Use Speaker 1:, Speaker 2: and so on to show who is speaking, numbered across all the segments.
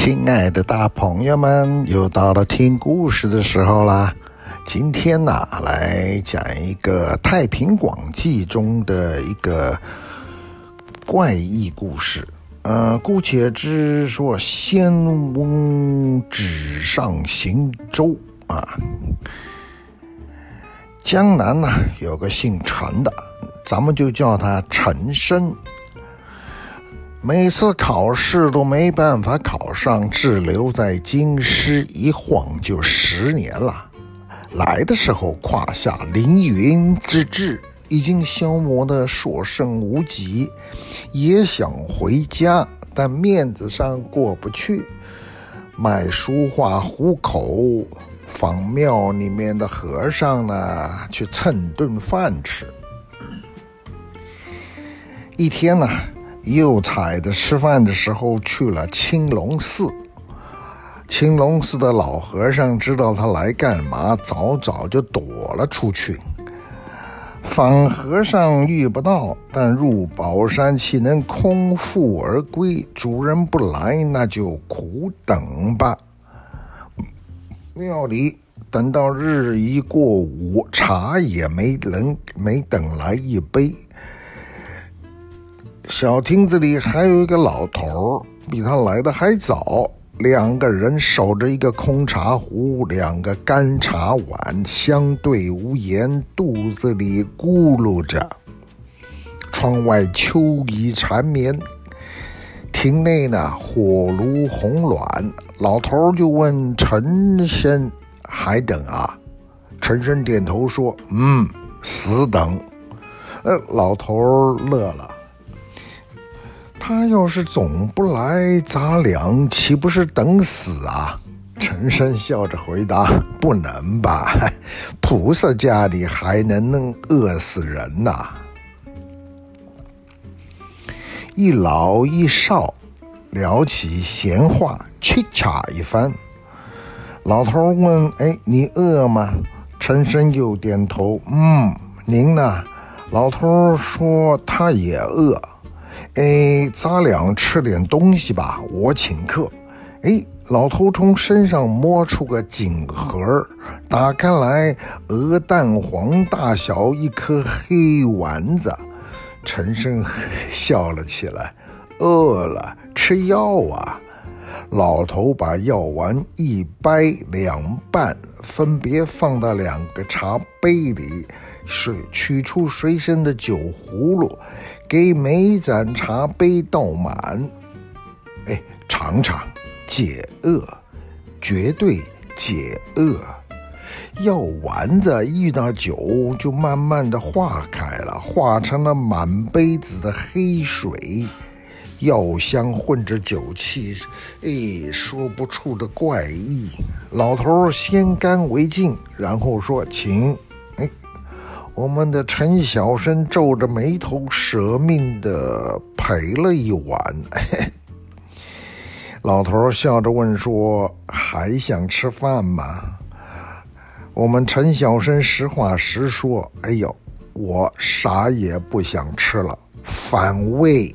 Speaker 1: 亲爱的大朋友们，又到了听故事的时候啦！今天呢，来讲一个《太平广记》中的一个怪异故事。呃，姑且之说，仙翁纸上行舟啊。江南呢，有个姓陈的，咱们就叫他陈生。每次考试都没办法考上，滞留在京师，一晃就十年了。来的时候胯下凌云之志已经消磨得所剩无几，也想回家，但面子上过不去，卖书画糊口，仿庙里面的和尚呢，去蹭顿饭吃。一天呢。又彩的吃饭的时候去了青龙寺，青龙寺的老和尚知道他来干嘛，早早就躲了出去。访和尚遇不到，但入宝山岂能空腹而归？主人不来，那就苦等吧。庙里等到日已过午，茶也没能没等来一杯。小厅子里还有一个老头儿，比他来的还早。两个人守着一个空茶壶，两个干茶碗，相对无言，肚子里咕噜着。窗外秋意缠绵，亭内呢火炉红暖。老头儿就问陈深：“还等啊？”陈深点头说：“嗯，死等。”呃，老头儿乐了。他要是总不来砸两，岂不是等死啊？陈生笑着回答：“不能吧，菩萨家里还能能饿死人呐、？”一老一少聊起闲话，切洽一番。老头问：“哎，你饿吗？”陈生又点头：“嗯，您呢？”老头说：“他也饿。”哎，咱俩吃点东西吧，我请客。哎，老头从身上摸出个锦盒，打开来，鹅蛋黄大小一颗黑丸子。陈生笑了起来，饿了吃药啊。老头把药丸一掰两半，分别放到两个茶杯里，水取出随身的酒葫芦。给每盏茶杯倒满，哎，尝尝，解饿，绝对解饿。药丸子遇到酒，就慢慢的化开了，化成了满杯子的黑水。药香混着酒气，哎，说不出的怪异。老头先干为敬，然后说：“请。”我们的陈小生皱着眉头，舍命的陪了一碗。老头笑着问说：“还想吃饭吗？”我们陈小生实话实说：“哎呦，我啥也不想吃了，反胃。”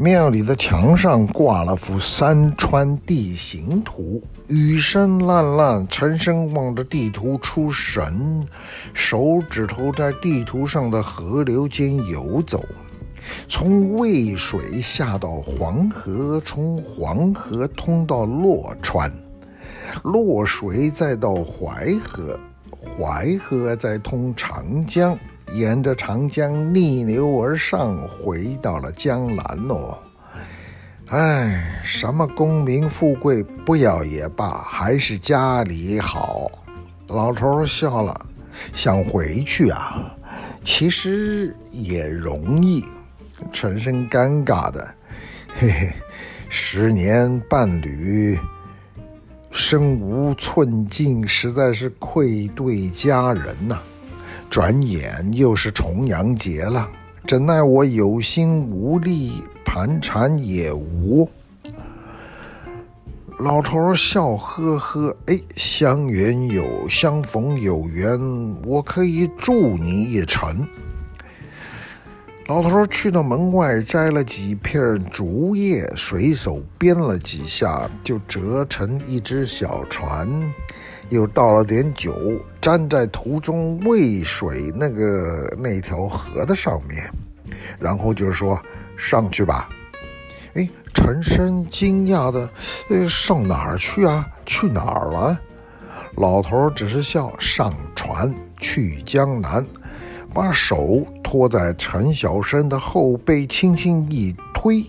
Speaker 1: 庙里的墙上挂了幅山川地形图，雨声烂烂。陈生望着地图出神，手指头在地图上的河流间游走，从渭水下到黄河，从黄河通到洛川，洛水再到淮河，淮河再通长江。沿着长江逆流而上，回到了江南哦。哎，什么功名富贵不要也罢，还是家里好。老头笑了，想回去啊，其实也容易。陈生尴尬的，嘿嘿，十年伴侣，身无寸进，实在是愧对家人呐、转眼又是重阳节了，怎奈我有心无力，盘缠也无。老头笑呵呵，哎，相缘有相逢有缘，我可以助你一程。老头去到门外摘了几片竹叶，随手编了几下，就折成一只小船。又倒了点酒，沾在途中渭水那个那条河的上面，然后就说：“上去吧。”哎，陈生惊讶的：“呃，上哪儿去啊？去哪儿了？”老头只是笑：“上船去江南。”把手托在陈小生的后背，轻轻一推。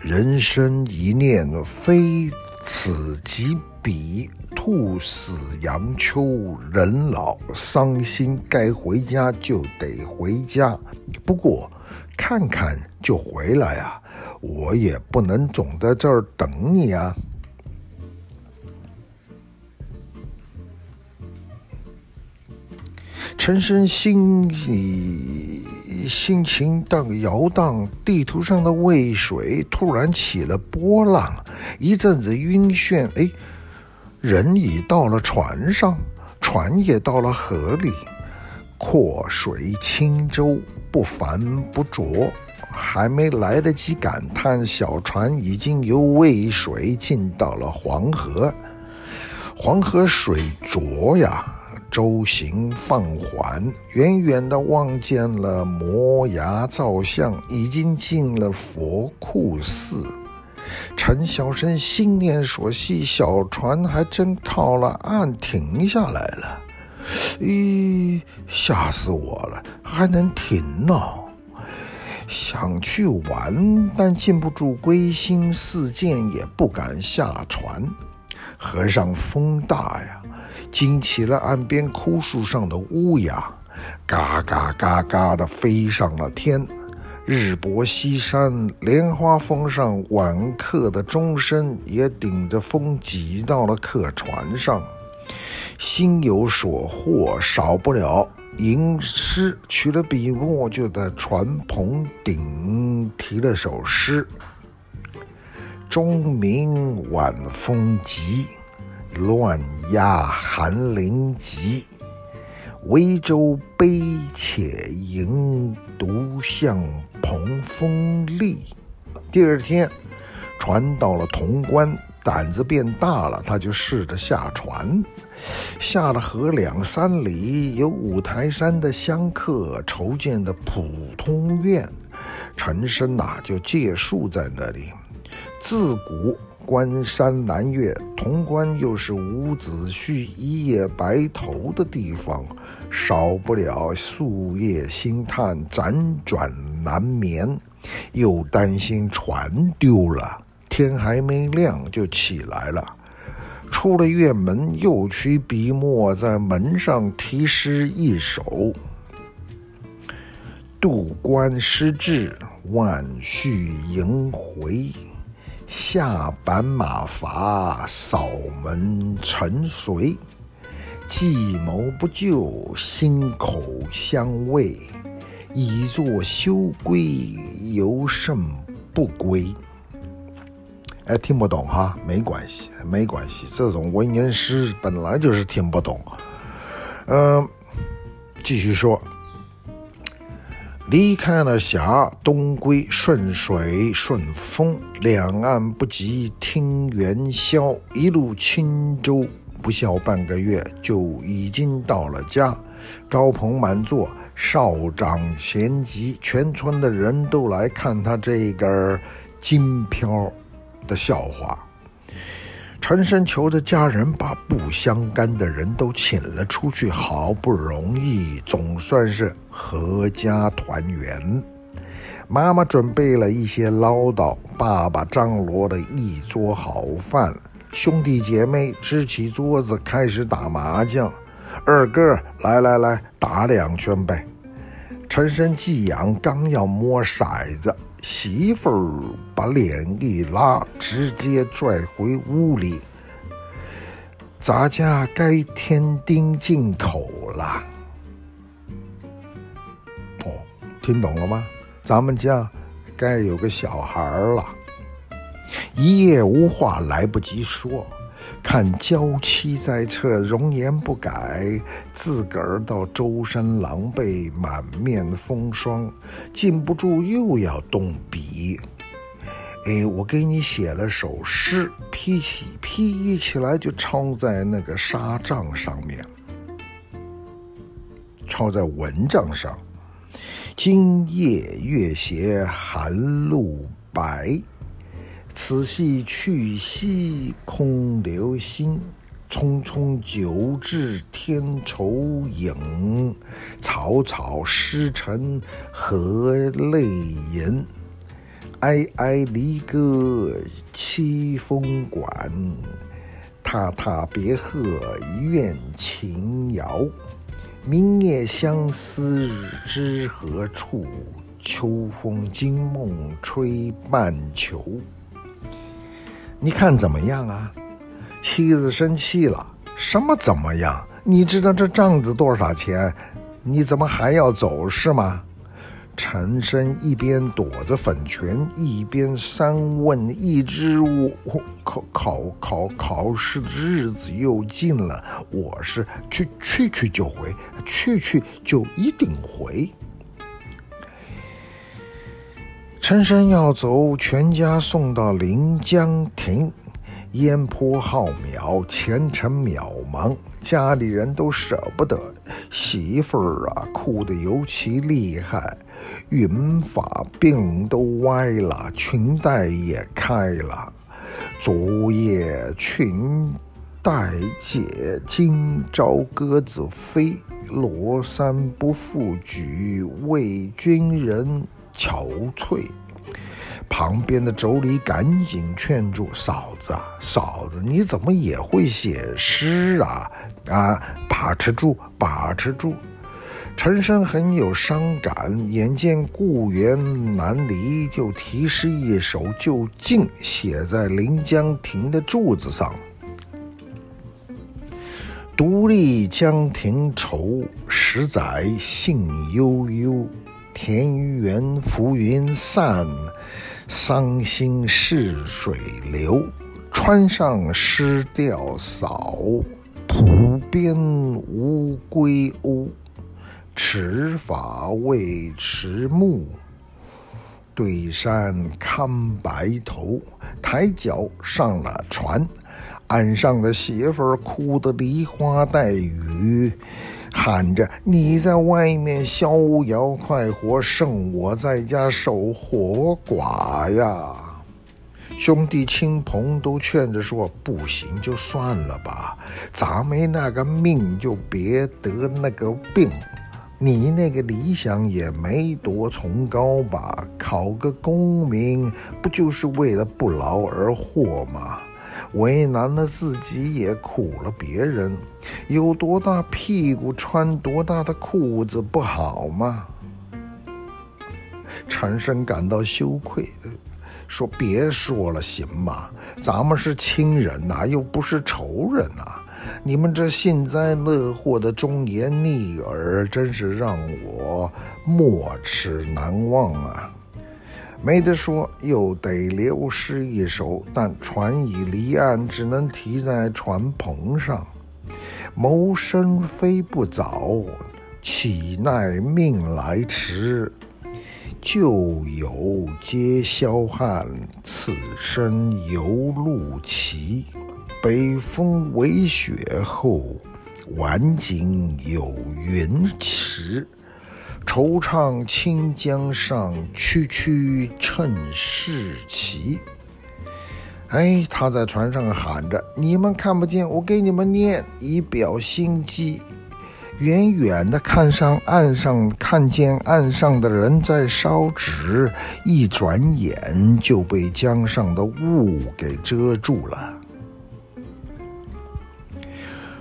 Speaker 1: 人生一念，非此即彼。兔死羊秋，人老伤心，该回家就得回家。不过，看看就回来啊，我也不能总在这儿等你啊。陈生心里心情荡摇荡，地图上的渭水突然起了波浪，一阵子晕眩。哎，人已到了船上，船也到了河里，阔水轻舟，不繁不浊。还没来得及感叹，小船已经由渭水进到了黄河。黄河水浊呀。舟行放缓，远远地望见了摩崖造像，已经进了佛库寺。陈小生心念所系，小船还真靠了岸停下来了。咦，吓死我了，还能停呢？想去玩，但禁不住归心似箭，也不敢下船。河上风大呀。惊起了岸边枯树上的乌鸦，嘎嘎嘎嘎地飞上了天。日薄西山，莲花峰上晚客的钟声也顶着风挤到了客船上。心有所获，少不了吟诗，取了笔墨，就在船篷顶题了首诗：“钟鸣晚风急。”乱鸦寒林急，微舟悲且吟，独向蓬风立。第二天，船到了潼关，胆子变大了，他就试着下船。下了河两三里，有五台山的香客筹建的普通院，陈生呐就借宿在那里。自古。关山难越，潼关又是伍子胥一夜白头的地方，少不了夙夜心叹，辗转难眠，又担心船丢了。天还没亮就起来了，出了院门，又取笔墨在门上题诗一首：“渡关失志，万绪萦回。”下板马乏，扫门尘随。计谋不就，心口相慰。已作休归，犹胜不归。哎，听不懂哈，没关系，没关系。这种文言诗本来就是听不懂。嗯、继续说。离开了峡，东归顺水顺风，两岸不及听元宵。一路轻舟，不消半个月，就已经到了家。高朋满座，少长咸集，全村的人都来看他这个金飘的笑话。陈深求着家人把不相干的人都请了出去，好不容易总算是阖家团圆。妈妈准备了一些唠叨，爸爸张罗了一桌好饭，兄弟姐妹支起桌子开始打麻将。二哥，来来来，打两圈呗。陈深寄养，刚要摸骰子。媳妇儿把脸一拉，直接拽回屋里。咱家该添丁进口了。哦，听懂了吗？咱们家该有个小孩了。一夜无话，来不及说。看娇妻在侧，容颜不改，自个儿倒周身狼狈，满面风霜，禁不住又要动笔。哎，我给你写了首诗，批起批一起来就抄在那个纱帐上面，抄在蚊帐上。今夜月斜寒露白。此夕去兮空留心，匆匆酒至天愁影。草草诗成何泪盈？哀哀离歌凄风管，踏踏别鹤怨情遥。明夜相思知何处？秋风惊梦吹半球。你看怎么样啊？妻子生气了，什么怎么样？你知道这帐子多少钱？你怎么还要走是吗？陈生一边躲着粉拳，一边三问：“一知我考考考考试的日子又近了，我是去去去就回，去去就一定回。”陈生要走，全家送到临江亭。烟波浩渺，前程渺茫，家里人都舍不得。媳妇儿啊，哭得尤其厉害，云发鬓都歪了，裙带也开了。昨夜裙带解，今朝鸽子飞。罗衫不复举，为君人。憔悴，旁边的妯娌赶紧劝住嫂子：“嫂子，你怎么也会写诗啊？啊，把持住，把持住！”陈生很有伤感，眼见故园难离，就题诗一首，就近写在临江亭的柱子上：“独立江亭愁，十载信悠悠。”田园浮云散，桑心逝水流。川上湿吊扫，浦边无归鸥。持法为迟暮，对山看白头。抬脚上了船，岸上的媳妇哭得梨花带雨。喊着：“你在外面逍遥快活，剩我在家守活寡呀！”兄弟亲朋都劝着说：“不行，就算了吧，咱没那个命，就别得那个病。你那个理想也没多崇高吧？考个功名，不就是为了不劳而获吗？”为难了自己，也苦了别人。有多大屁股穿多大的裤子，不好吗？陈生感到羞愧，说：“别说了，行吗？咱们是亲人呐，又不是仇人呐。你们这幸灾乐祸的忠言逆耳，真是让我没齿难忘啊。”没得说，又得留诗一首，但船已离岸，只能提在船篷上。谋生非不早，岂奈命来迟。旧友皆销汉，此生犹路奇。北风为雪后，晚景有云迟。惆怅清江上，区区趁世奇。哎，他在船上喊着：“你们看不见，我给你们念，以表心机。”远远的看上岸上，看见岸上的人在烧纸，一转眼就被江上的雾给遮住了。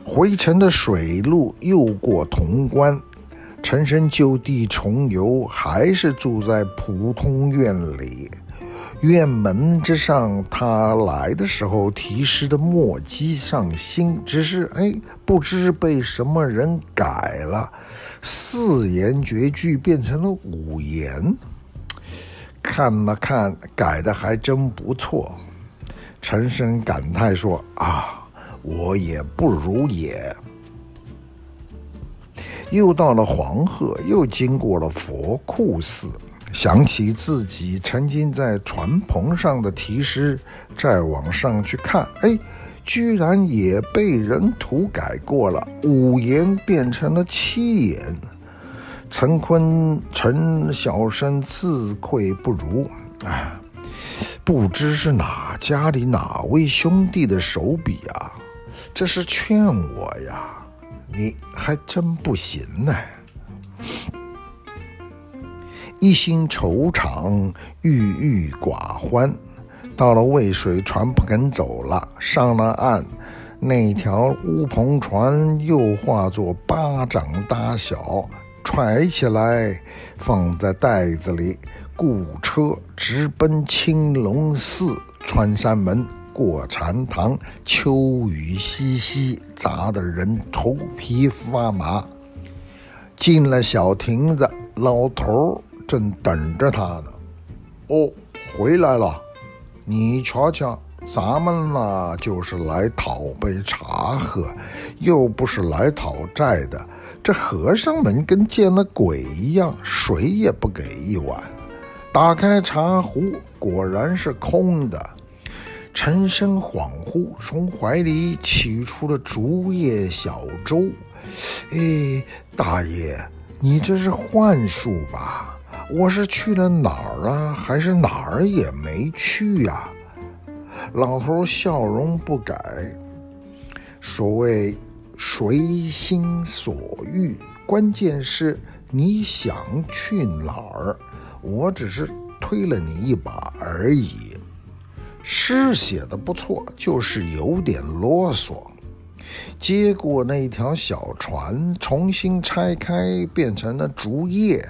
Speaker 1: 回程的水路又过潼关。陈生就地重游，还是住在普通院里。院门之上，他来的时候题诗的墨迹尚新，只是哎，不知被什么人改了，四言绝句变成了五言。看了看，改的还真不错。陈生感叹说：“啊，我也不如也。又到了黄河，又经过了佛库寺，想起自己曾经在船篷上的题诗，再往上去看，哎，居然也被人涂改过了，五言变成了七言。陈坤陈小生自愧不如，哎，不知是哪家里哪位兄弟的手笔啊？这是劝我呀。你还真不行呢！一心愁肠，郁郁寡欢。到了渭水，船不肯走了。上了岸，那条乌篷船又化作巴掌大小，揣起来放在袋子里，雇车直奔青龙寺穿山门。过禅堂，秋雨淅淅，砸得人头皮发麻。进了小亭子，老头正等着他呢。哦，回来了。你瞧瞧，咱们呢，就是来讨杯茶喝，又不是来讨债的。这和尚们跟见了鬼一样，水也不给一碗。打开茶壶，果然是空的。陈生恍惚，从怀里取出了竹叶小舟。哎，大爷，你这是幻术吧？我是去了哪儿啊？还是哪儿也没去呀？老头笑容不改。所谓随心所欲，关键是你想去哪儿。我只是推了你一把而已。诗写的不错，就是有点啰嗦。接过那条小船，重新拆开，变成了竹叶，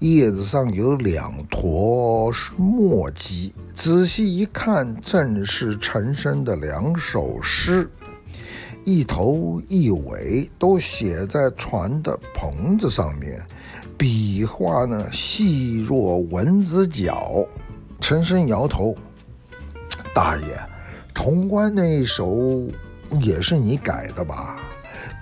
Speaker 1: 叶子上有两坨墨迹。仔细一看，正是陈生的两首诗，一头一尾都写在船的篷子上面，笔画呢细若蚊子脚。陈生摇头。大爷，潼关那一首也是你改的吧？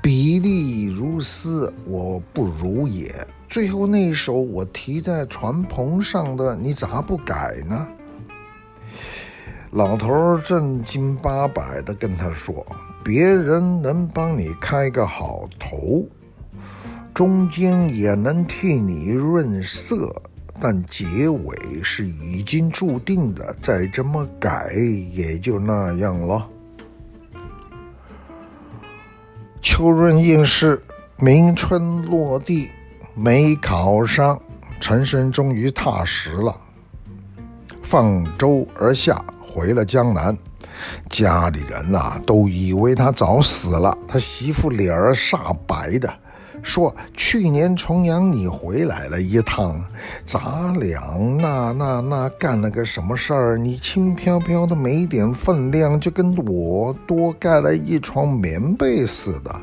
Speaker 1: 笔力如丝，我不如也。最后那一首我提在船篷上的，你咋不改呢？老头正经八百地跟他说：“别人能帮你开个好头，中间也能替你润色。”但结尾是已经注定的，再这么改也就那样了。秋润应试，明春落地，没考上，陈生终于踏实了。放舟而下，回了江南。家里人呐、都以为他早死了。他媳妇脸儿煞白的。说去年重阳你回来了一趟，咱俩那那那干了个什么事儿？你轻飘飘的没点分量，就跟我多盖了一床棉被似的。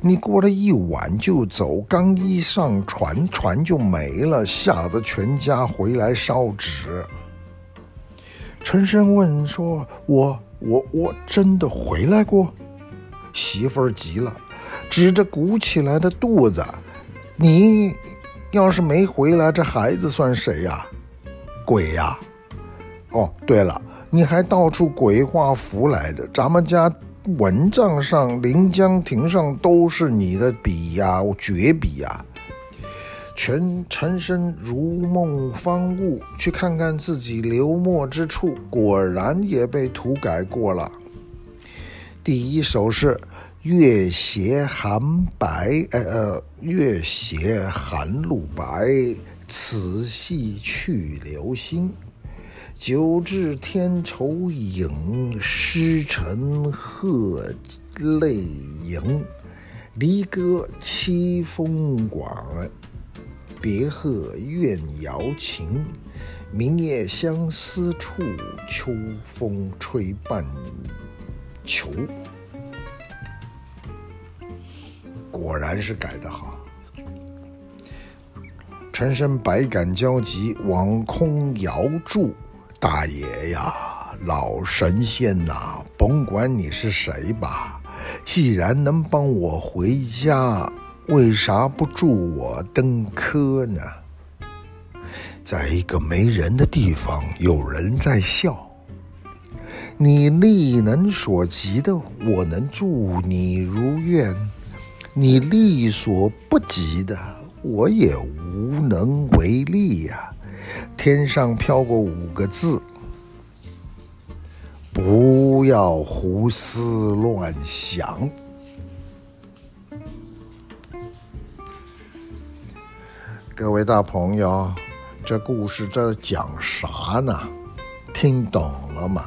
Speaker 1: 你过了一晚就走，刚一上船，船就没了，吓得全家回来烧纸。陈生问说：“我我我真的回来过？”媳妇儿急了。指着鼓起来的肚子，你要是没回来，这孩子算谁呀？鬼呀！哦，对了，你还到处鬼画符来着。咱们家蚊帐上、临江亭上都是你的笔呀，绝笔呀！全陈生如梦方悟，去看看自己流墨之处，果然也被涂改过了。第一首是。月斜寒白，呃呃，月斜寒露白，此夕去留心。酒至天愁影，诗成鹤泪盈。离歌凄风广，别鹤怨瑶情。明夜相思处，秋风吹半球。果然是改得好，陈深百感交集，往空遥祝：“大爷呀，老神仙呐，甭管你是谁吧，既然能帮我回家，为啥不助我登科呢？在一个没人的地方，有人在笑。你力能所及的，我能助你如愿；你力所不及的，我也无能为力呀。天上飘过五个字：不要胡思乱想。各位大朋友，这故事这讲啥呢？听懂了吗？